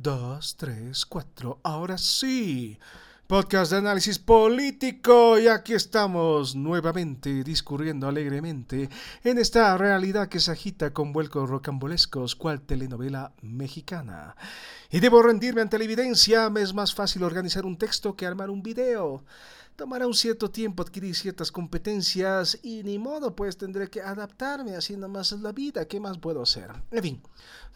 Dos, tres, cuatro. Ahora sí. Podcast de análisis político y aquí estamos nuevamente discurriendo alegremente en esta realidad que se agita con vuelcos rocambolescos cual telenovela mexicana. Y debo rendirme ante la evidencia, me es más fácil organizar un texto que armar un video. Tomará un cierto tiempo adquirir ciertas competencias y ni modo, pues tendré que adaptarme haciendo más la vida. ¿Qué más puedo hacer? En fin,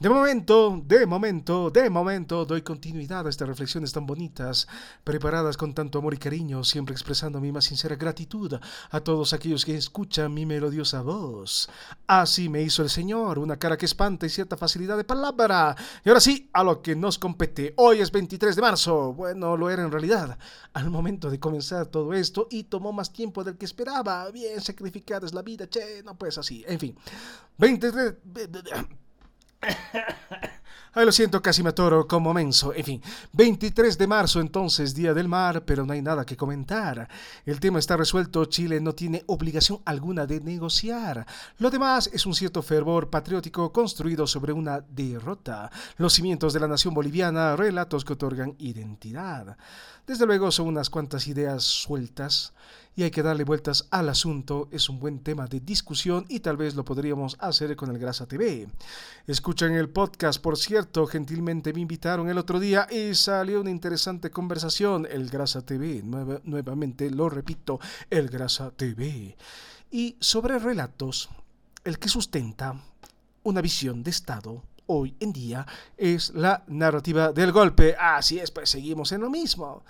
de momento, de momento, de momento doy continuidad a estas reflexiones tan bonitas, preparadas con tanto amor y cariño, siempre expresando mi más sincera gratitud a todos aquellos que escuchan mi melodiosa voz. Así me hizo el Señor, una cara que espanta y cierta facilidad de palabra. Y ahora sí, a lo que nos compete. Hoy es 23 de marzo. Bueno, lo era en realidad. Al momento de comenzar todo esto y tomó más tiempo del que esperaba. Bien sacrificada es la vida, che, no pues así. En fin, 23... Ay, lo siento, casi me atoro como menso. En fin, 23 de marzo entonces, Día del Mar, pero no hay nada que comentar. El tema está resuelto, Chile no tiene obligación alguna de negociar. Lo demás es un cierto fervor patriótico construido sobre una derrota. Los cimientos de la nación boliviana, relatos que otorgan identidad. Desde luego son unas cuantas ideas sueltas y hay que darle vueltas al asunto. Es un buen tema de discusión y tal vez lo podríamos hacer con el Grasa TV. Escuchan el podcast, por cierto, gentilmente me invitaron el otro día y salió una interesante conversación. El Grasa TV, nuevamente lo repito, el Grasa TV. Y sobre relatos, el que sustenta una visión de Estado hoy en día es la narrativa del golpe. Así es, pues seguimos en lo mismo.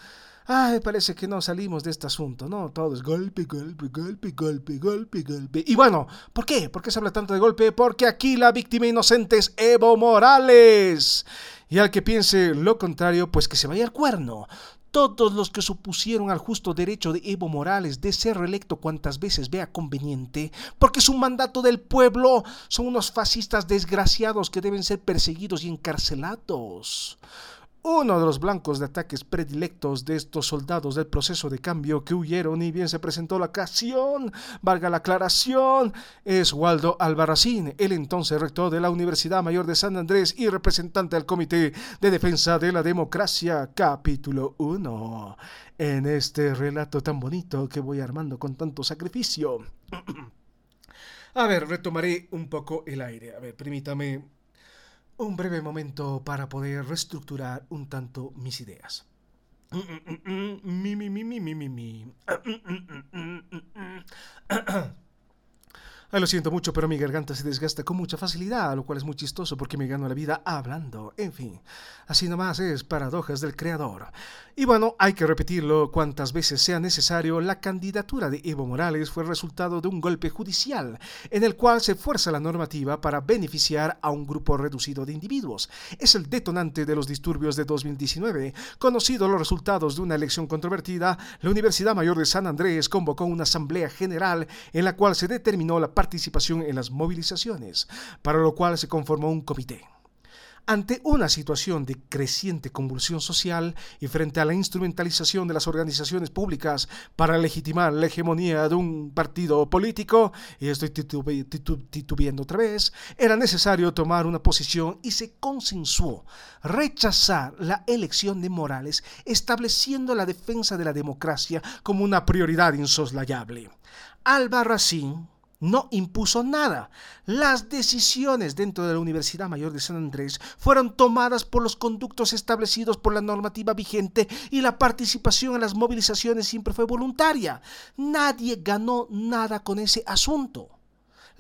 Ay, parece que no salimos de este asunto, ¿no? Todo es golpe, golpe, golpe, golpe, golpe, golpe. Y bueno, ¿por qué? ¿Por qué se habla tanto de golpe? Porque aquí la víctima inocente es Evo Morales. Y al que piense lo contrario, pues que se vaya al cuerno. Todos los que supusieron al justo derecho de Evo Morales de ser reelecto cuantas veces vea conveniente, porque es un mandato del pueblo, son unos fascistas desgraciados que deben ser perseguidos y encarcelados. Uno de los blancos de ataques predilectos de estos soldados del proceso de cambio que huyeron y bien se presentó la ocasión, valga la aclaración, es Waldo Albarracín, el entonces rector de la Universidad Mayor de San Andrés y representante del Comité de Defensa de la Democracia, capítulo 1. En este relato tan bonito que voy armando con tanto sacrificio. A ver, retomaré un poco el aire. A ver, permítame un breve momento para poder reestructurar un tanto mis ideas. Ay, lo siento mucho, pero mi garganta se desgasta con mucha facilidad, lo cual es muy chistoso porque me gano la vida hablando. En fin, así nomás es paradojas del creador. Y bueno, hay que repetirlo cuantas veces sea necesario, la candidatura de Evo Morales fue resultado de un golpe judicial, en el cual se fuerza la normativa para beneficiar a un grupo reducido de individuos. Es el detonante de los disturbios de 2019. Conocidos los resultados de una elección controvertida, la Universidad Mayor de San Andrés convocó una asamblea general en la cual se determinó la participación en las movilizaciones, para lo cual se conformó un comité. Ante una situación de creciente convulsión social y frente a la instrumentalización de las organizaciones públicas para legitimar la hegemonía de un partido político, y estoy titubeando otra vez, era necesario tomar una posición y se consensuó rechazar la elección de Morales, estableciendo la defensa de la democracia como una prioridad insoslayable. Albarracín, no impuso nada. Las decisiones dentro de la Universidad Mayor de San Andrés fueron tomadas por los conductos establecidos por la normativa vigente y la participación en las movilizaciones siempre fue voluntaria. Nadie ganó nada con ese asunto.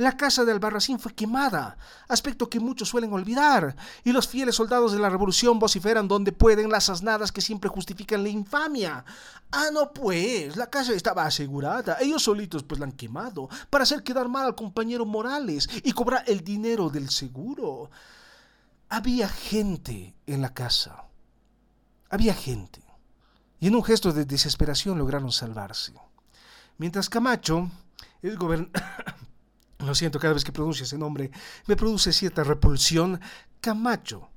La casa de Albarracín fue quemada, aspecto que muchos suelen olvidar, y los fieles soldados de la revolución vociferan donde pueden las asnadas que siempre justifican la infamia. Ah, no, pues, la casa estaba asegurada, ellos solitos pues la han quemado, para hacer quedar mal al compañero Morales y cobrar el dinero del seguro. Había gente en la casa, había gente, y en un gesto de desesperación lograron salvarse. Mientras Camacho, el gobernador... lo siento, cada vez que pronuncio ese nombre me produce cierta repulsión, Camacho.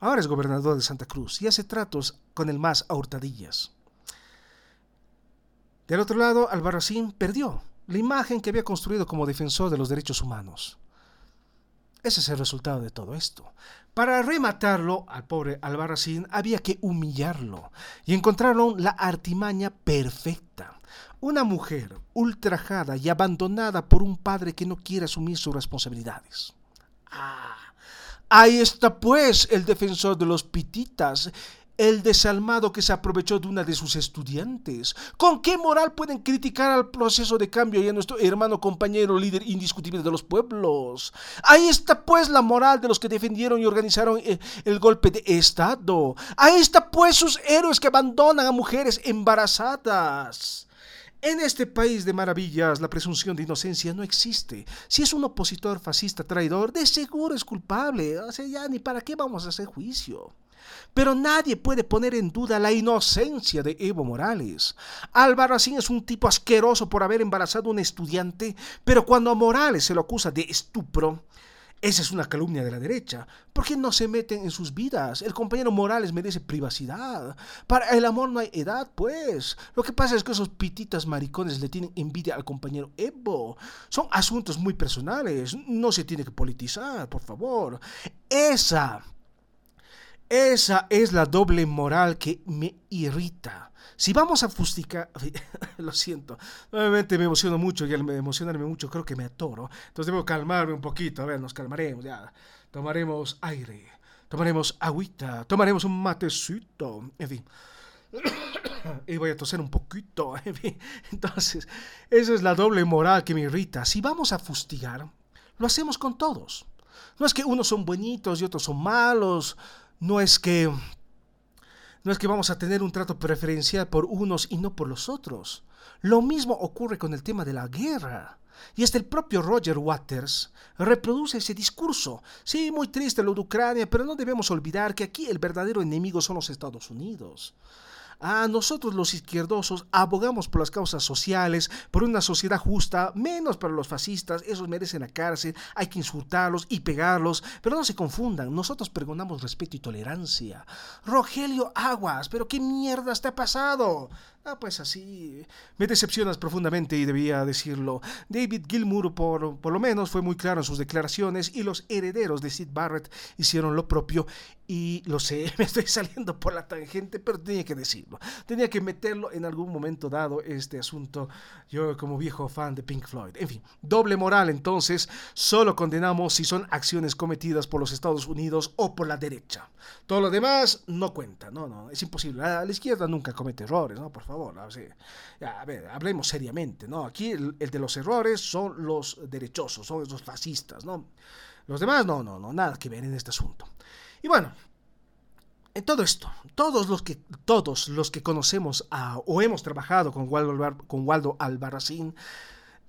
Ahora es gobernador de Santa Cruz y hace tratos con el más a hurtadillas. Del otro lado, Albarracín perdió la imagen que había construido como defensor de los derechos humanos. Ese es el resultado de todo esto. Para rematarlo al pobre Albarracín había que humillarlo y encontraron la artimaña perfecta. Una mujer ultrajada y abandonada por un padre que no quiere asumir sus responsabilidades. Ah, ahí está pues el defensor de los pititas, el desalmado que se aprovechó de una de sus estudiantes. ¿Con qué moral pueden criticar al proceso de cambio y a nuestro hermano compañero líder indiscutible de los pueblos? Ahí está pues la moral de los que defendieron y organizaron eh, el, golpe de Estado. Ahí está pues sus héroes que abandonan a mujeres embarazadas. En este país de maravillas, la presunción de inocencia no existe. Si es un opositor fascista traidor, de seguro es culpable. O sea, ya ni para qué vamos a hacer juicio. Pero nadie puede poner en duda la inocencia de Evo Morales. Albarracín es un tipo asqueroso por haber embarazado a un estudiante, pero cuando a Morales se lo acusa de estupro, esa es una calumnia de la derecha. ¿Por qué no se meten en sus vidas? El compañero Morales merece privacidad. Para el amor no hay edad, pues. Lo que pasa es que esos pititas maricones le tienen envidia al compañero Evo. Son asuntos muy personales. No se tiene que politizar, por favor. Esa esa es la doble moral que me irrita. Si vamos a fustigar, lo siento, nuevamente me emociono mucho y al emocionarme mucho creo que me atoro. Entonces debo calmarme un poquito. A ver, nos calmaremos ya. Tomaremos aire, tomaremos agüita, tomaremos un matecito, en fin. y voy a toser un poquito, en fin. Entonces, esa es la doble moral que me irrita. Si vamos a fustigar, lo hacemos con todos. No es que unos son buenitos y otros son malos no es que no es que vamos a tener un trato preferencial por unos y no por los otros. Lo mismo ocurre con el tema de la guerra. Y hasta el propio Roger Waters reproduce ese discurso. Sí, muy triste lo de Ucrania, pero no debemos olvidar que aquí el verdadero enemigo son los Estados Unidos. Ah, nosotros los izquierdosos abogamos por las causas sociales, por una sociedad justa, menos para los fascistas, esos merecen la cárcel, hay que insultarlos y pegarlos, pero no se confundan, nosotros pregonamos respeto y tolerancia. Rogelio Aguas, pero qué mierda está pasado. Ah, pues así. Me decepcionas profundamente y debía decirlo. David Gilmour, por, por lo menos, fue muy claro en sus declaraciones y los herederos de Sid Barrett hicieron lo propio. Y lo sé, me estoy saliendo por la tangente, pero tenía que decirlo. Tenía que meterlo en algún momento dado este asunto. Yo, como viejo fan de Pink Floyd. En fin, doble moral entonces. Solo condenamos si son acciones cometidas por los Estados Unidos o por la derecha. Todo lo demás no cuenta. No, no, es imposible. La, la izquierda nunca comete errores, ¿no? Por favor a ver, hablemos seriamente, ¿no? Aquí el, de los errores son los derechosos, son los fascistas, ¿no? Los demás, no, no, no, nada que ver en este asunto. Y bueno, en todo esto, todos los que, todos los que conocemos o hemos trabajado con Waldo, con Waldo Albarracín,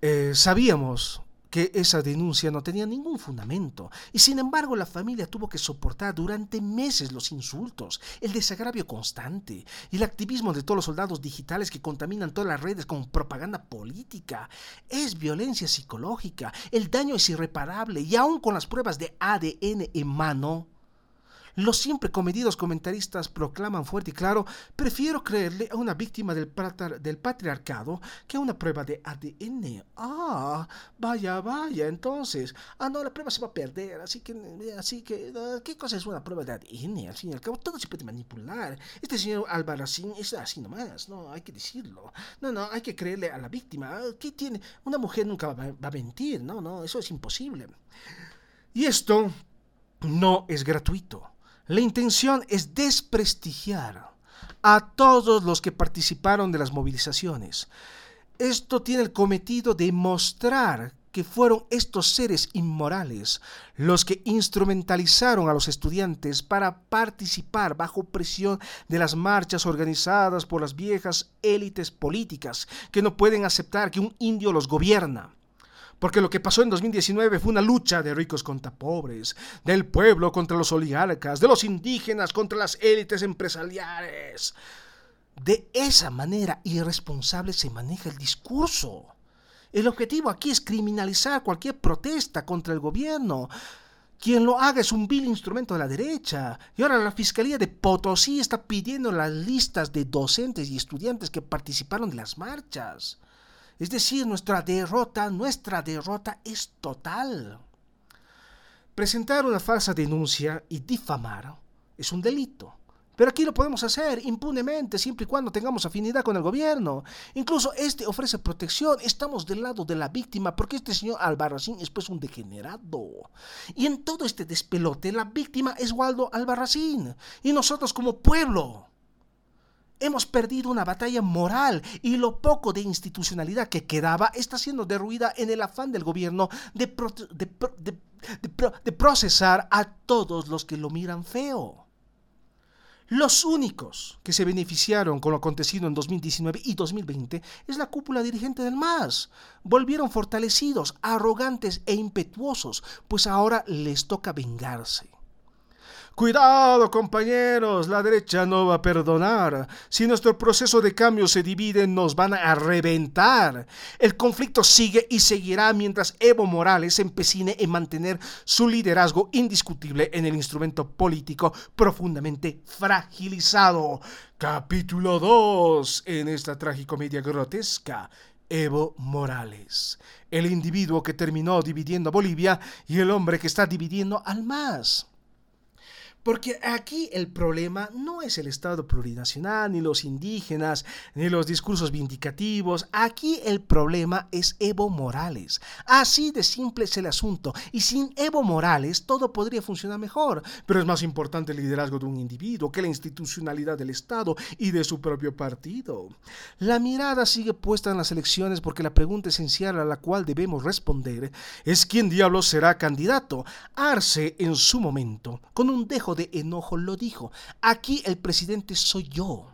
eh, sabíamos que esa denuncia no tenía ningún fundamento, y sin embargo la familia tuvo que soportar durante meses los insultos, el desagravio constante y el activismo de todos los soldados digitales que contaminan todas las redes con propaganda política. Es violencia psicológica, el daño es irreparable y aún con las pruebas de ADN en mano, los siempre comedidos comentaristas proclaman fuerte y claro, prefiero creerle a una víctima del, patriarcado que a una prueba de ADN. Ah, vaya, vaya, entonces. Ah, no, la prueba se va a perder, así que, así que, ¿qué cosa es una prueba de ADN? Al fin y al cabo, todo se puede manipular. Este señor Albarracín es así nomás, no, hay que decirlo. No, no, hay que creerle a la víctima. ¿Qué tiene? Una mujer nunca va a mentir, no, no, eso es imposible. Y esto no es gratuito. La intención es desprestigiar a todos los que participaron de las movilizaciones. Esto tiene el cometido de mostrar que fueron estos seres inmorales los que instrumentalizaron a los estudiantes para participar bajo presión de las marchas organizadas por las viejas élites políticas que no pueden aceptar que un indio los gobierna. Porque lo que pasó en 2019 fue una lucha de ricos contra pobres, del pueblo contra los oligarcas, de los indígenas contra las élites empresariales. De esa manera irresponsable se maneja el discurso. El objetivo aquí es criminalizar cualquier protesta contra el gobierno. Quien lo haga es un vil instrumento de la derecha. Y ahora la Fiscalía de Potosí está pidiendo las listas de docentes y estudiantes que participaron de las marchas. Es decir, nuestra derrota, nuestra derrota es total. Presentar una falsa denuncia y difamar es un delito. Pero aquí lo podemos hacer impunemente, siempre y cuando tengamos afinidad con el gobierno. Incluso este ofrece protección. Estamos del lado de la víctima, porque este señor Albarracín es pues un degenerado. Y en todo este despelote, la víctima es Waldo Albarracín. Y nosotros como pueblo. Hemos perdido una batalla moral y lo poco de institucionalidad que quedaba está siendo derruida en el afán del gobierno de, procesar a todos los que lo miran feo. Los únicos que se beneficiaron con lo acontecido en 2019 y 2020 es la cúpula dirigente del MAS. Volvieron fortalecidos, arrogantes e impetuosos, pues ahora les toca vengarse. Cuidado, compañeros, la derecha no va a perdonar. Si nuestro proceso de cambio se divide, nos van a reventar. El conflicto sigue y seguirá mientras Evo Morales empecine en mantener su liderazgo indiscutible en el instrumento político profundamente fragilizado. Capítulo 2 en esta tragicomedia grotesca. Evo Morales, el individuo que terminó dividiendo a Bolivia y el hombre que está dividiendo al MAS. Porque aquí el problema no es el Estado plurinacional, ni los indígenas, ni los discursos vindicativos. Aquí el problema es Evo Morales. Así de simple es el asunto. Y sin Evo Morales todo podría funcionar mejor. Pero es más importante el liderazgo de un individuo que la institucionalidad del Estado y de su propio partido. La mirada sigue puesta en las elecciones porque la pregunta esencial a la cual debemos responder es quién diablos será candidato. Arce en su momento, con un dejo de enojo lo dijo. Aquí el presidente soy yo.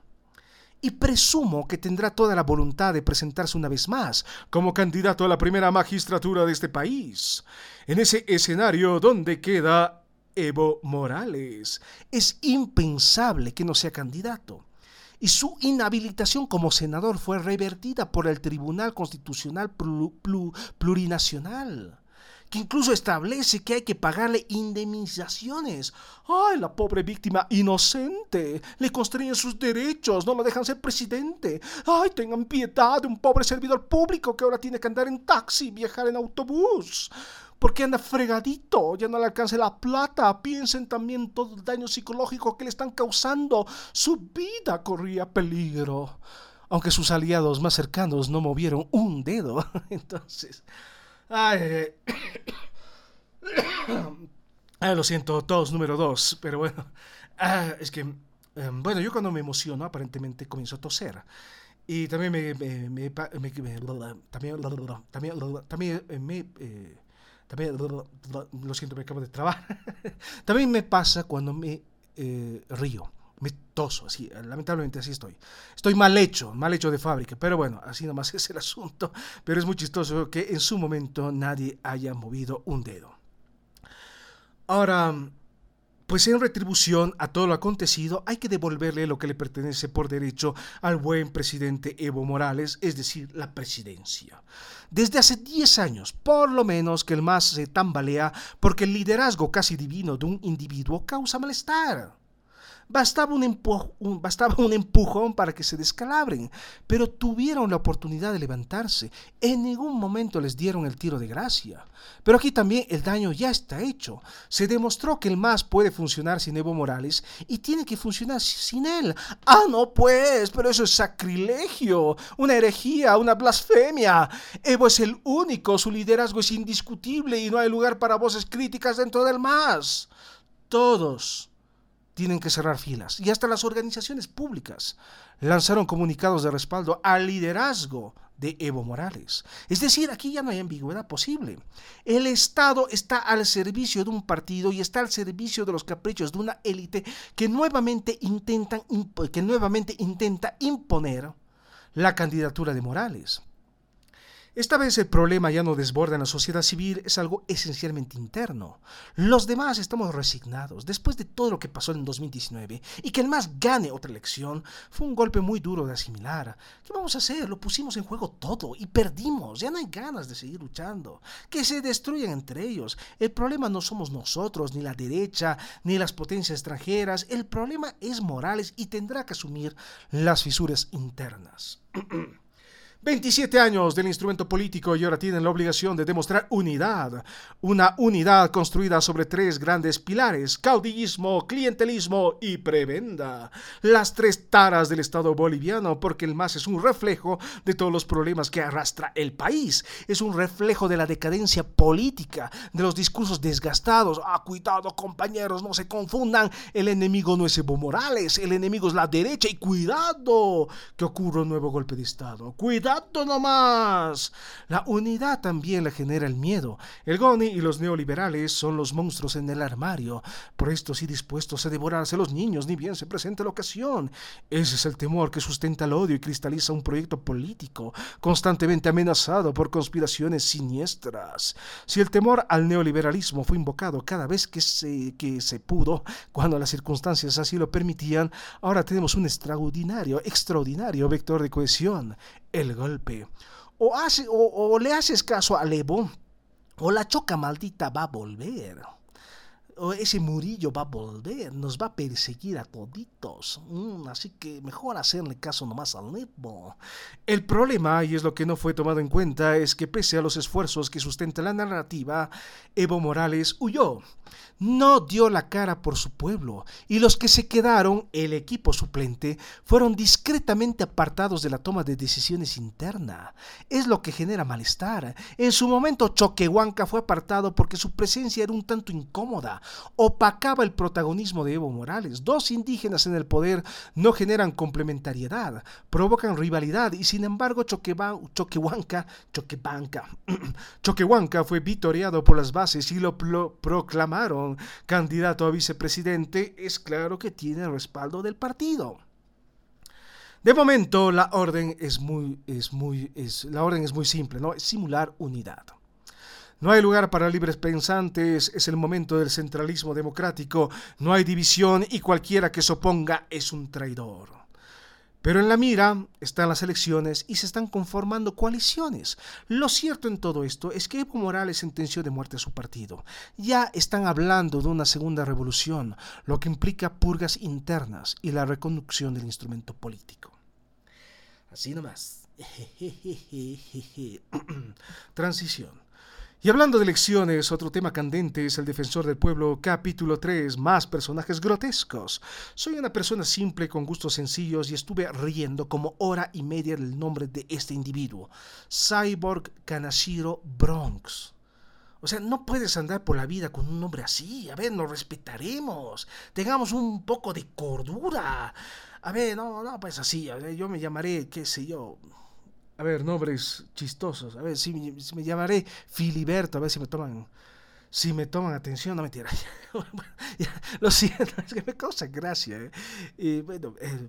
Y presumo que tendrá toda la voluntad de presentarse una vez más como candidato a la primera magistratura de este país. En ese escenario donde queda Evo Morales. Es impensable que no sea candidato y su inhabilitación como senador fue revertida por el Tribunal Constitucional Plurinacional que incluso establece que hay que pagarle indemnizaciones. Ay, la pobre víctima inocente. Le constreñen sus derechos, no lo dejan ser presidente. Ay, tengan piedad de un pobre servidor público que ahora tiene que andar en taxi, viajar en autobús. Porque anda fregadito, ya no le alcance la plata. Piensen también todo el daño psicológico que le están causando. Su vida corría peligro. Aunque sus aliados más cercanos no movieron un dedo. Entonces, Ay, ah, lo siento, todos número dos, pero bueno, ah, es que, em, bueno, yo cuando me emociono aparentemente comienzo a toser. Y también me, me, me, también, también, también me, eh, también, lo siento, me acabo de trabar. también me pasa cuando me eh, río me toso, así, lamentablemente así estoy. Estoy mal hecho, mal hecho de fábrica, pero bueno, así nomás es el asunto. Pero es muy chistoso que en su momento nadie haya movido un dedo. Ahora, pues en retribución a todo lo acontecido hay que devolverle lo que le pertenece por derecho al buen presidente Evo Morales, es decir, la presidencia. Desde hace 10 años, por lo menos, que el MAS se tambalea porque el liderazgo casi divino de un individuo causa malestar. Bastaba un, bastaba un empujón para que se descalabren, pero tuvieron la oportunidad de levantarse. En ningún momento les dieron el tiro de gracia. Pero aquí también el daño ya está hecho. Se demostró que el MAS puede funcionar sin Evo Morales y tiene que funcionar sin él. Ah, no, pues, pero eso es sacrilegio, una herejía, una blasfemia. Evo es el único, su liderazgo es indiscutible y no hay lugar para voces críticas dentro del MAS. Todos tienen que cerrar filas. Y hasta las organizaciones públicas lanzaron comunicados de respaldo al liderazgo de Evo Morales. Es decir, aquí ya no hay ambigüedad posible. El Estado está al servicio de un partido y está al servicio de los caprichos de una élite que nuevamente, intentan, que nuevamente intenta imponer la candidatura de Morales. Esta vez el problema ya no desborda en la sociedad civil, es algo esencialmente interno. Los demás estamos resignados. Después de todo lo que pasó en 2019 y que el MAS gane otra elección, fue un golpe muy duro de asimilar. ¿Qué vamos a hacer? Lo pusimos en juego todo y perdimos. Ya no hay ganas de seguir luchando. Que se destruyan entre ellos. El problema no somos nosotros, ni la derecha, ni las potencias extranjeras. El problema es Morales y tendrá que asumir las fisuras internas. 27 años del instrumento político y ahora tienen la obligación de demostrar unidad. Una unidad construida sobre tres grandes pilares, caudillismo, clientelismo y prebenda. Las tres taras del Estado boliviano, porque el MAS es un reflejo de todos los problemas que arrastra el país. Es un reflejo de la decadencia política, de los discursos desgastados. Ah, cuidado compañeros, no se confundan. El enemigo no es Evo Morales, el enemigo es la derecha y cuidado que ocurra un nuevo golpe de Estado. Cuidado no más. La unidad también la genera el miedo. El Goni y los neoliberales son los monstruos en el armario, prestos y dispuestos a devorarse a los niños, ni bien se presente la ocasión. Ese es el temor que sustenta el odio y cristaliza un proyecto político, constantemente amenazado por conspiraciones siniestras. Si el temor al neoliberalismo fue invocado cada vez que se, que se pudo, cuando las circunstancias así lo permitían, ahora tenemos un extraordinario, extraordinario vector de cohesión, el golpe. O, hace, o, le haces caso a Levo, o la choca maldita va a volver. Ese Murillo va a volver, nos va a perseguir a toditos. Mm, así que mejor hacerle caso nomás al Levo. El problema, y es lo que no fue tomado en cuenta, es que pese a los esfuerzos que sustenta la narrativa, Evo Morales huyó no dio la cara por su pueblo, y los que se quedaron, el equipo suplente, fueron discretamente apartados de la toma de decisiones interna. Es lo que genera malestar. En su momento Choquehuanca fue apartado porque su presencia era un tanto incómoda, opacaba el protagonismo de Evo Morales. Dos indígenas en el poder no generan complementariedad, provocan rivalidad, y sin embargo Choquehuanca, fue vitoreado por las bases y lo proclamaron candidato a vicepresidente, es claro que tiene el respaldo del partido. De momento, la orden es muy, es muy, es, la orden es muy simple, ¿no? Es simular unidad. No hay lugar para libres pensantes, es el momento del centralismo democrático, no hay división y cualquiera que se oponga es un traidor. Pero en la mira están las elecciones y se están conformando coaliciones. Lo cierto en todo esto es que Evo Morales sentenció de muerte a su partido. Ya están hablando de una segunda revolución, lo que implica purgas internas y la reconducción del instrumento político. Así nomás. Transición. Y hablando de elecciones, otro tema candente es el Defensor del Pueblo, capítulo 3, más personajes grotescos. Soy una persona simple con gustos sencillos y estuve riendo como hora y media del nombre de este individuo, Cyborg Kanashiro Bronx. O sea, no puedes andar por la vida con un nombre así. A ver, nos respetaremos. Tengamos un poco de cordura. A ver, no, no, pues así. yo me llamaré, qué sé yo, a ver, nombres chistosos. A ver, si, me llamaré Filiberto, a ver si me toman, si me toman atención, no mentira. lo siento, es que me causa gracia. ¿eh? Y bueno, eh,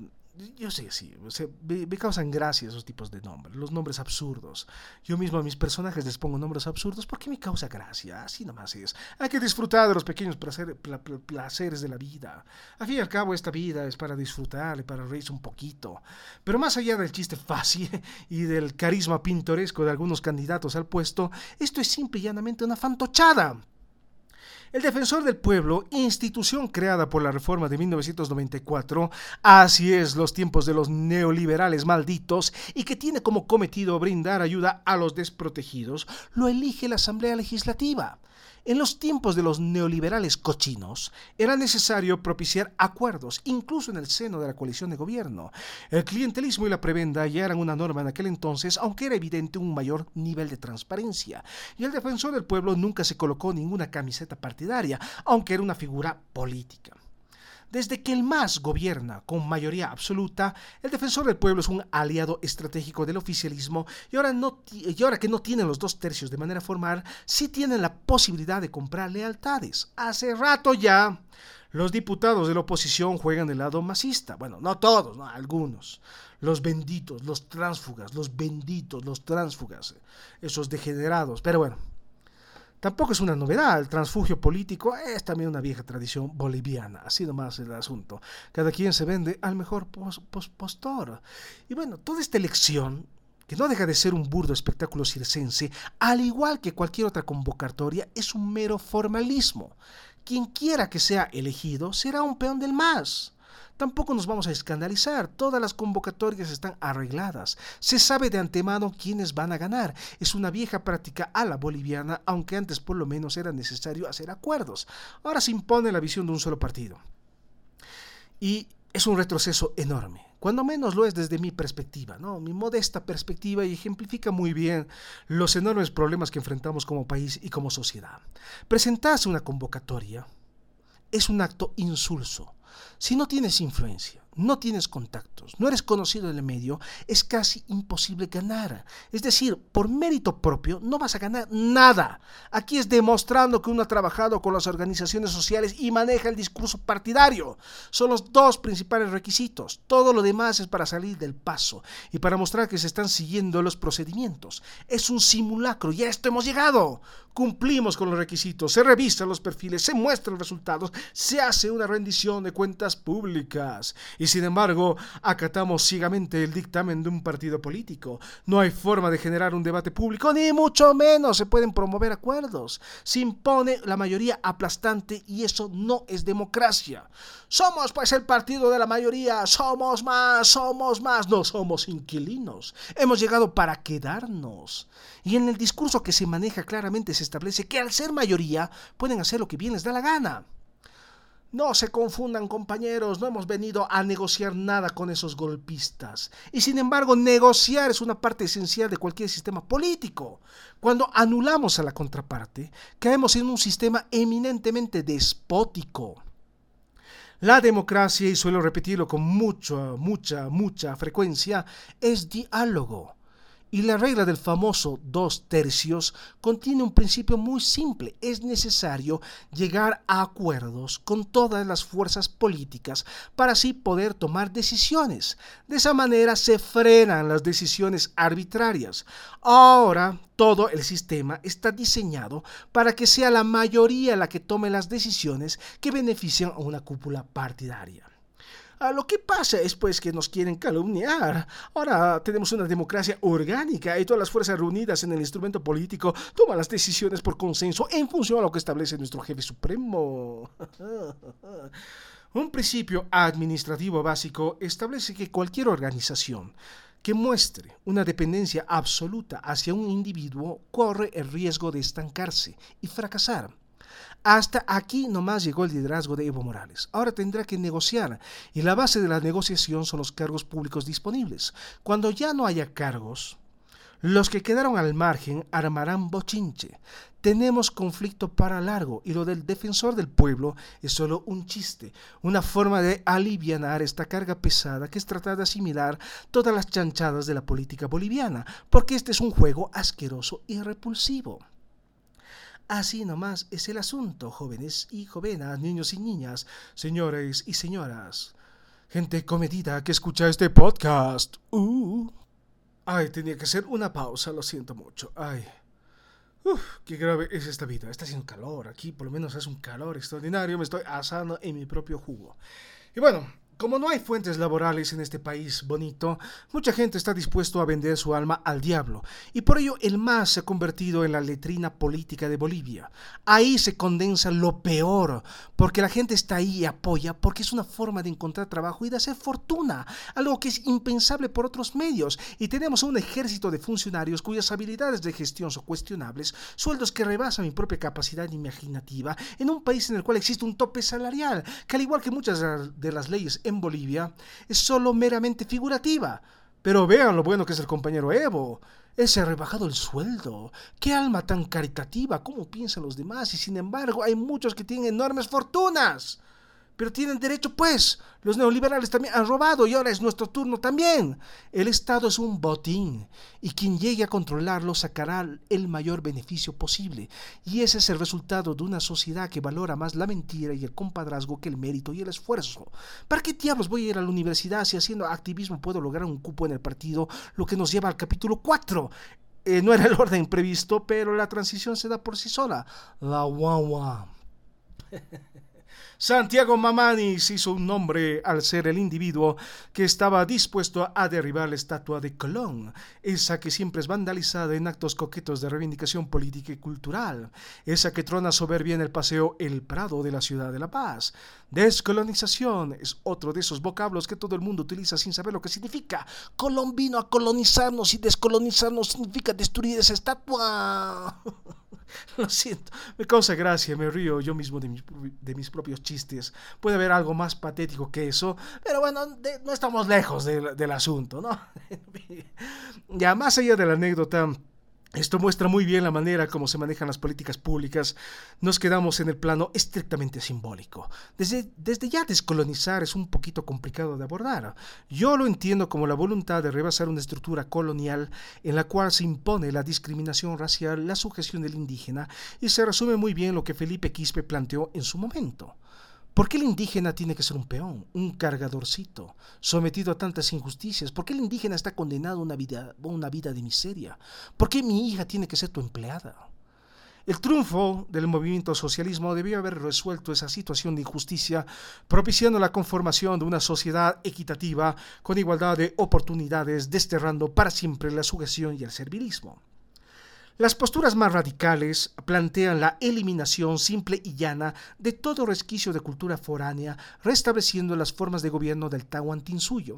yo sé, sí, me, causan gracia esos tipos de nombres, los nombres absurdos. Yo mismo a mis personajes les pongo nombres absurdos porque me causa gracia, así nomás es. Hay que disfrutar de los pequeños placeres de la vida. Al fin y al cabo, esta vida es para disfrutar y para reírse un poquito. Pero más allá del chiste fácil y del carisma pintoresco de algunos candidatos al puesto, esto es simple y llanamente una fantochada. El Defensor del Pueblo, institución creada por la reforma de 1994, así es los tiempos de los neoliberales malditos y que tiene como cometido brindar ayuda a los desprotegidos, lo elige la Asamblea Legislativa. En los tiempos de los neoliberales cochinos, era necesario propiciar acuerdos, incluso en el seno de la coalición de gobierno. El clientelismo y la prebenda ya eran una norma en aquel entonces, aunque era evidente un mayor nivel de transparencia. Y el defensor del pueblo nunca se colocó ninguna camiseta partidaria, aunque era una figura política. Desde que el MAS gobierna con mayoría absoluta, el defensor del pueblo es un aliado estratégico del oficialismo y ahora, no, y ahora que no tienen los dos tercios de manera formal, sí tienen la posibilidad de comprar lealtades. Hace rato ya. Los diputados de la oposición juegan del lado masista. Bueno, no todos, no, algunos. Los benditos, los tránsfugas, los benditos, los tránsfugas, esos degenerados. Pero bueno, Tampoco es una novedad, el transfugio político es también una vieja tradición boliviana, así nomás el asunto. Cada quien se vende al mejor postor. Y bueno, toda esta elección, que no deja de ser un burdo espectáculo circense, al igual que cualquier otra convocatoria, es un mero formalismo. Quien quiera que sea elegido será un peón del MAS. Tampoco nos vamos a escandalizar, todas las convocatorias están arregladas. Se sabe de antemano quiénes van a ganar. Es una vieja práctica a la boliviana, aunque antes por lo menos era necesario hacer acuerdos. Ahora se impone la visión de un solo partido. Y es un retroceso enorme. Cuando menos lo es desde mi perspectiva, ¿no? Mi modesta perspectiva y ejemplifica muy bien los enormes problemas que enfrentamos como país y como sociedad. Presentarse una convocatoria es un acto insulso. Si no tienes influencia, no tienes contactos, no eres conocido en el medio, es casi imposible ganar. Es decir, por mérito propio no vas a ganar nada. Aquí es demostrando que uno ha trabajado con las organizaciones sociales y maneja el discurso partidario. Son los dos principales requisitos. Todo lo demás es para salir del paso y para mostrar que se están siguiendo los procedimientos. Es un simulacro y a esto hemos llegado. Cumplimos con los requisitos, se revisan los perfiles, se muestran los resultados, se hace una rendición de cuentas públicas sin embargo acatamos ciegamente el dictamen de un partido político. No hay forma de generar un debate público, ni mucho menos se pueden promover acuerdos. Se impone la mayoría aplastante y eso no es democracia. Somos pues el partido de la mayoría, somos más, somos más, no somos inquilinos. Hemos llegado para quedarnos. Y en el discurso que se maneja claramente se establece que al ser mayoría pueden hacer lo que bien les da la gana. No se confundan compañeros, no hemos venido a negociar nada con esos golpistas. Y sin embargo, negociar es una parte esencial de cualquier sistema político. Cuando anulamos a la contraparte, caemos en un sistema eminentemente despótico. La democracia, y suelo repetirlo con mucha, mucha, mucha frecuencia, es diálogo. Y la regla del famoso dos tercios contiene un principio muy simple. Es necesario llegar a acuerdos con todas las fuerzas políticas para así poder tomar decisiones. De esa manera se frenan las decisiones arbitrarias. Ahora todo el sistema está diseñado para que sea la mayoría la que tome las decisiones que benefician a una cúpula partidaria. Ah, lo que pasa es pues que nos quieren calumniar. Ahora tenemos una democracia orgánica y todas las fuerzas reunidas en el instrumento político toman las decisiones por consenso en función a lo que establece nuestro jefe supremo. Un principio administrativo básico establece que cualquier organización que muestre una dependencia absoluta hacia un individuo corre el riesgo de estancarse y fracasar. Hasta aquí nomás llegó el liderazgo de Evo Morales. Ahora tendrá que negociar y la base de la negociación son los cargos públicos disponibles. Cuando ya no haya cargos, los que quedaron al margen armarán bochinche. Tenemos conflicto para largo y lo del defensor del pueblo es solo un chiste, una forma de alivianar esta carga pesada que es tratar de asimilar todas las chanchadas de la política boliviana, porque este es un juego asqueroso y repulsivo. Así nomás es el asunto, jóvenes y jovenas, niños y niñas, señores y señoras. Gente comedida que escucha este podcast. Uh. Ay, tenía que hacer una pausa, lo siento mucho. Ay. Uf, qué grave es esta vida. Está haciendo calor. Aquí por lo menos hace un calor extraordinario. Me estoy asando en mi propio jugo. Y bueno, como no hay fuentes laborales en este país bonito, mucha gente está dispuesto a vender su alma al diablo, y por ello el MAS se ha convertido en la letrina política de Bolivia. Ahí se condensa lo peor, porque la gente está ahí y apoya, porque es una forma de encontrar trabajo y de hacer fortuna, algo que es impensable por otros medios, y tenemos un ejército de funcionarios cuyas habilidades de gestión son cuestionables, sueldos que rebasan mi propia capacidad imaginativa, en un país en el cual existe un tope salarial, que al igual que muchas de las leyes en Bolivia es solo meramente figurativa. Pero vean lo bueno que es el compañero Evo. Él se ha rebajado el sueldo. Qué alma tan caritativa, cómo piensan los demás. Y sin embargo, hay muchos que tienen enormes fortunas. Pero tienen derecho, pues. Los neoliberales también han robado y ahora es nuestro turno también. El Estado es un botín y quien llegue a controlarlo sacará el mayor beneficio posible. Y ese es el resultado de una sociedad que valora más la mentira y el compadrazgo que el mérito y el esfuerzo. ¿Para qué diablos voy a ir a la universidad si haciendo activismo puedo lograr un cupo en el partido? Lo que nos lleva al capítulo 4. Eh, no era el orden previsto, pero la transición se da por sí sola. La guagua. Santiago Mamanis hizo un nombre al ser el individuo que estaba dispuesto a derribar la estatua de Colón, esa que siempre es vandalizada en actos coquetos de reivindicación política y cultural, esa que trona soberbia en el paseo El Prado de la ciudad de La Paz. Descolonización es otro de esos vocablos que todo el mundo utiliza sin saber lo que significa. Colón vino a colonizarnos y descolonizarnos significa destruir esa estatua. Lo siento, me causa gracia, me río yo mismo de, mis propios chistes. Puede haber algo más patético que eso, pero bueno, no estamos lejos del asunto, ¿no? ya más allá de la anécdota, esto muestra muy bien la manera como se manejan las políticas públicas. Nos quedamos en el plano estrictamente simbólico. Desde, desde, ya descolonizar es un poquito complicado de abordar. Yo lo entiendo como la voluntad de rebasar una estructura colonial en la cual se impone la discriminación racial, la sujeción del indígena, y se resume muy bien lo que Felipe Quispe planteó en su momento. ¿Por qué el indígena tiene que ser un peón, un cargadorcito, sometido a tantas injusticias? ¿Por qué el indígena está condenado a una vida, una vida de miseria? ¿Por qué mi hija tiene que ser tu empleada? El triunfo del movimiento socialismo debió haber resuelto esa situación de injusticia, propiciando la conformación de una sociedad equitativa con igualdad de oportunidades, desterrando para siempre la sujeción y el servilismo. Las posturas más radicales plantean la eliminación simple y llana de todo resquicio de cultura foránea, restableciendo las formas de gobierno del Tahuantinsuyo.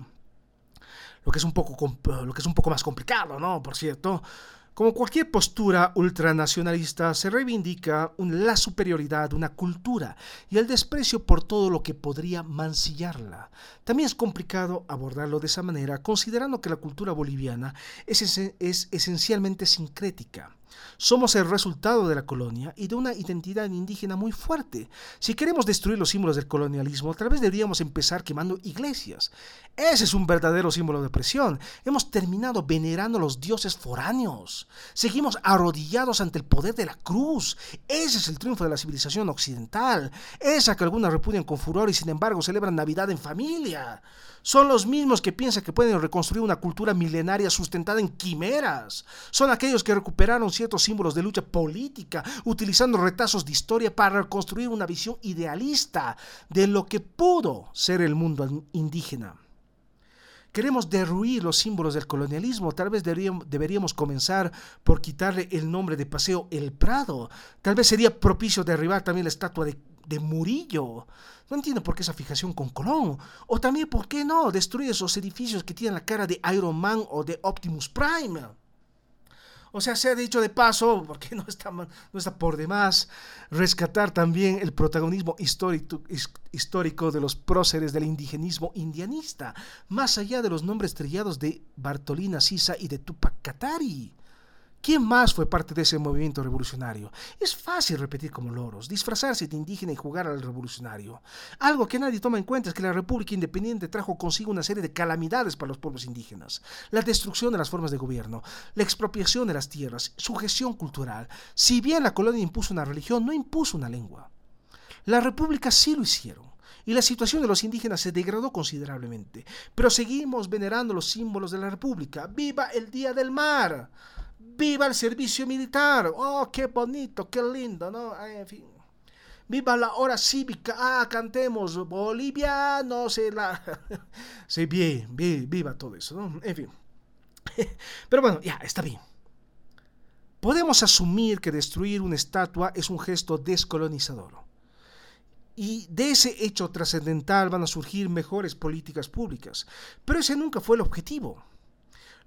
Lo que es un poco, lo que es un poco más complicado, ¿no? Por cierto, como cualquier postura ultranacionalista, se reivindica la superioridad de una cultura y el desprecio por todo lo que podría mancillarla. También es complicado abordarlo de esa manera, considerando que la cultura boliviana es, es esencialmente sincrética. Somos el resultado de la colonia y de una identidad indígena muy fuerte. Si queremos destruir los símbolos del colonialismo, tal vez deberíamos empezar quemando iglesias. Ese es un verdadero símbolo de opresión. Hemos terminado venerando a los dioses foráneos. Seguimos arrodillados ante el poder de la cruz. Ese es el triunfo de la civilización occidental. Esa que algunas repudian con furor y sin embargo celebran Navidad en familia. Son los mismos que piensan que pueden reconstruir una cultura milenaria sustentada en quimeras. Son aquellos que recuperaron ciertos símbolos de lucha política, utilizando retazos de historia para reconstruir una visión idealista de lo que pudo ser el mundo indígena. Queremos derruir los símbolos del colonialismo. Tal vez deberíamos, comenzar por quitarle el nombre de Paseo El Prado. Tal vez sería propicio derribar también la estatua de de Murillo. No entiendo por qué esa fijación con Colón. O también por qué no destruir esos edificios que tienen la cara de Iron Man o de Optimus Prime. O sea, se ha dicho de paso, porque no está, no está por demás, rescatar también el protagonismo histórico, histórico de los próceres del indigenismo indianista, más allá de los nombres trillados de Bartolina Sisa y de Tupac Katari. ¿Quién más fue parte de ese movimiento revolucionario? Es fácil repetir como loros, disfrazarse de indígena y jugar al revolucionario. Algo que nadie toma en cuenta es que la República Independiente trajo consigo una serie de calamidades para los pueblos indígenas. La destrucción de las formas de gobierno, la expropiación de las tierras, sujeción cultural. Si bien la colonia impuso una religión, no impuso una lengua. La República sí lo hicieron y la situación de los indígenas se degradó considerablemente. Pero seguimos venerando los símbolos de la República. ¡Viva el Día del Mar! Viva el servicio militar, oh, qué bonito, qué lindo, ¿no? En fin. Viva la hora cívica, ah, cantemos, Bolivia, no sé, la... sí, bien, bien, viva todo eso, ¿no? En fin. Pero bueno, ya, está bien. Podemos asumir que destruir una estatua es un gesto descolonizador. Y de ese hecho trascendental van a surgir mejores políticas públicas. Pero ese nunca fue el objetivo.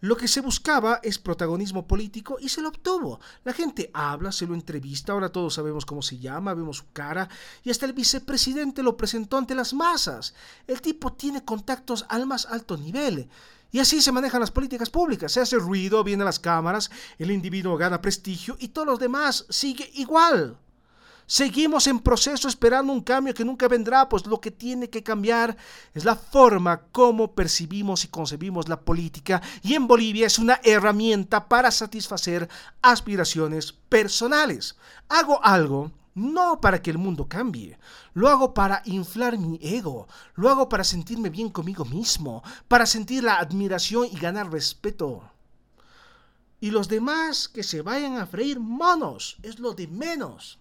Lo que se buscaba es protagonismo político y se lo obtuvo. La gente habla, se lo entrevista, ahora todos sabemos cómo se llama, vemos su cara y hasta el vicepresidente lo presentó ante las masas. El tipo tiene contactos al más alto nivel. Y así se manejan las políticas públicas. Se hace ruido, vienen las cámaras, el individuo gana prestigio y todos los demás sigue igual. Seguimos en proceso esperando un cambio que nunca vendrá, pues lo que tiene que cambiar es la forma como percibimos y concebimos la política y en Bolivia es una herramienta para satisfacer aspiraciones personales. Hago algo no para que el mundo cambie, lo hago para inflar mi ego, lo hago para sentirme bien conmigo mismo, para sentir la admiración y ganar respeto. Y los demás que se vayan a freír monos, es lo de menos.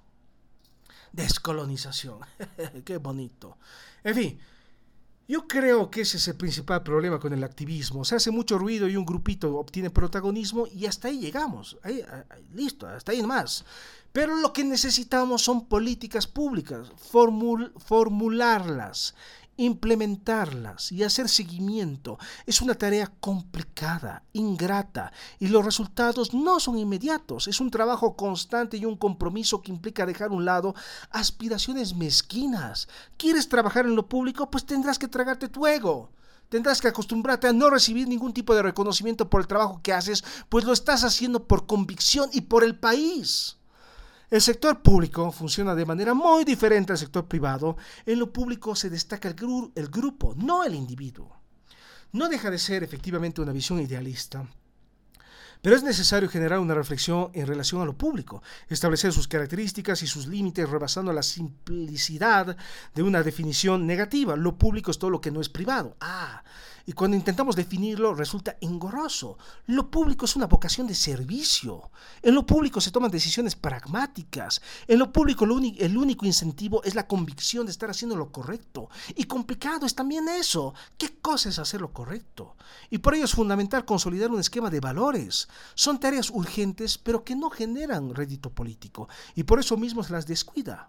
Descolonización. Qué bonito. En fin, yo creo que ese es el principal problema con el activismo. Se hace mucho ruido y un grupito obtiene protagonismo y hasta ahí llegamos. Listo, hasta ahí más. Pero lo que necesitamos son políticas públicas, formularlas implementarlas y hacer seguimiento es una tarea complicada, ingrata, y los resultados no son inmediatos. Es un trabajo constante y un compromiso que implica dejar a un lado aspiraciones mezquinas. ¿Quieres trabajar en lo público? Pues tendrás que tragarte tu ego. Tendrás que acostumbrarte a no recibir ningún tipo de reconocimiento por el trabajo que haces, pues lo estás haciendo por convicción y por el país. El sector público funciona de manera muy diferente al sector privado. En lo público se destaca el, grupo, no el individuo. No deja de ser efectivamente una visión idealista, pero es necesario generar una reflexión en relación a lo público, establecer sus características y sus límites rebasando la simplicidad de una definición negativa. Lo público es todo lo que no es privado. Ah, y cuando intentamos definirlo resulta engorroso. Lo público es una vocación de servicio. En lo público se toman decisiones pragmáticas. En lo público el único incentivo es la convicción de estar haciendo lo correcto. Y complicado es también eso. ¿Qué cosa es hacer lo correcto? Y por ello es fundamental consolidar un esquema de valores. Son tareas urgentes pero que no generan rédito político. Y por eso mismo se las descuida.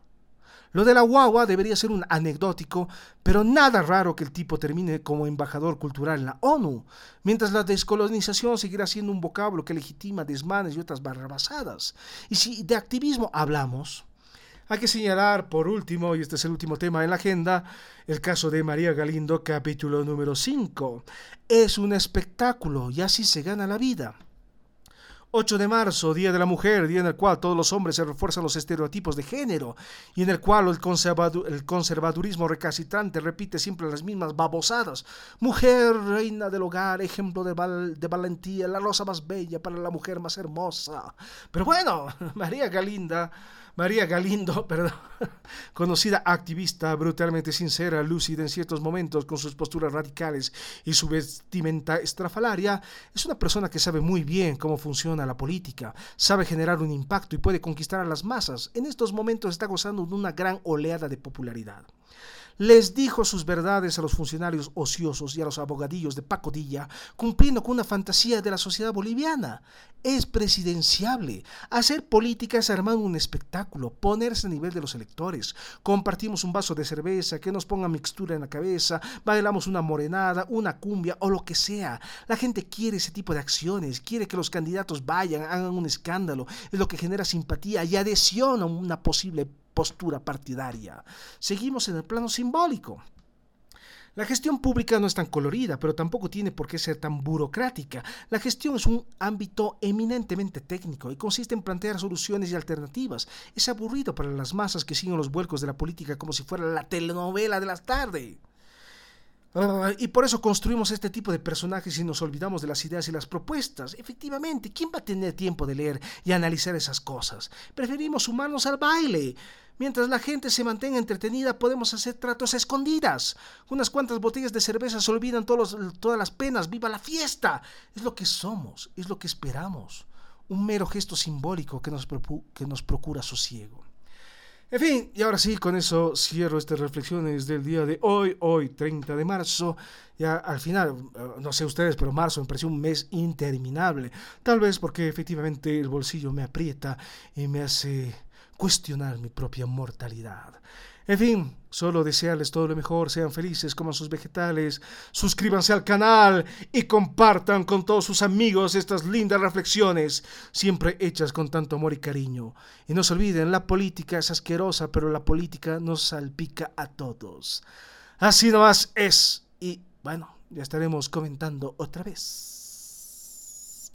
Lo de la guagua debería ser un anecdótico, pero nada raro que el tipo termine como embajador cultural en la ONU, mientras la descolonización seguirá siendo un vocablo que legitima desmanes y otras barrabasadas. Y si de activismo hablamos, hay que señalar, por último, y este es el último tema en la agenda, el caso de María Galindo, capítulo número 5. Es un espectáculo y así se gana la vida. 8 de marzo, Día de la Mujer, día en el cual todos los hombres se refuerzan los estereotipos de género y en el cual el, conservadurismo recalcitrante repite siempre las mismas babosadas. Mujer, reina del hogar, ejemplo de valentía, la rosa más bella para la mujer más hermosa. Pero bueno, María Galinda María Galindo, perdón, conocida activista, brutalmente sincera, lúcida en ciertos momentos con sus posturas radicales y su vestimenta estrafalaria, es una persona que sabe muy bien cómo funciona la política, sabe generar un impacto y puede conquistar a las masas. En estos momentos está gozando de una gran oleada de popularidad les dijo sus verdades a los funcionarios ociosos y a los abogadillos de pacodilla, cumpliendo con una fantasía de la sociedad boliviana. Es presidenciable. Hacer política es armar un espectáculo, ponerse a nivel de los electores. Compartimos un vaso de cerveza, que nos ponga mixtura en la cabeza, bailamos una morenada, una cumbia o lo que sea. La gente quiere ese tipo de acciones, quiere que los candidatos vayan, hagan un escándalo. Es lo que genera simpatía y adhesión a una posible postura partidaria. Seguimos en el plano simbólico. La gestión pública no es tan colorida, pero tampoco tiene por qué ser tan burocrática. La gestión es un ámbito eminentemente técnico y consiste en plantear soluciones y alternativas. Es aburrido para las masas que siguen los vuelcos de la política como si fuera la telenovela de la tarde. Y por eso construimos este tipo de personajes y nos olvidamos de las ideas y las propuestas. Efectivamente, ¿quién va a tener tiempo de leer y analizar esas cosas? Preferimos sumarnos al baile. Mientras la gente se mantenga entretenida, podemos hacer tratos a escondidas. Unas cuantas botellas de cerveza se olvidan todos todas las penas. ¡Viva la fiesta! Es lo que somos, es lo que esperamos. Un mero gesto simbólico que nos, que nos procura sosiego. En fin, y ahora sí, con eso cierro estas reflexiones del día de hoy, hoy 30 de marzo. Ya al final, eh, no sé ustedes, pero marzo me pareció un mes interminable. Tal vez porque efectivamente el bolsillo me aprieta y me hace cuestionar mi propia mortalidad. En fin, solo desearles todo lo mejor, sean felices, coman sus vegetales, suscríbanse al canal y compartan con todos sus amigos estas lindas reflexiones, siempre hechas con tanto amor y cariño. Y no se olviden, la política es asquerosa, pero la política nos salpica a todos. Así nomás es. Y bueno, ya estaremos comentando otra vez.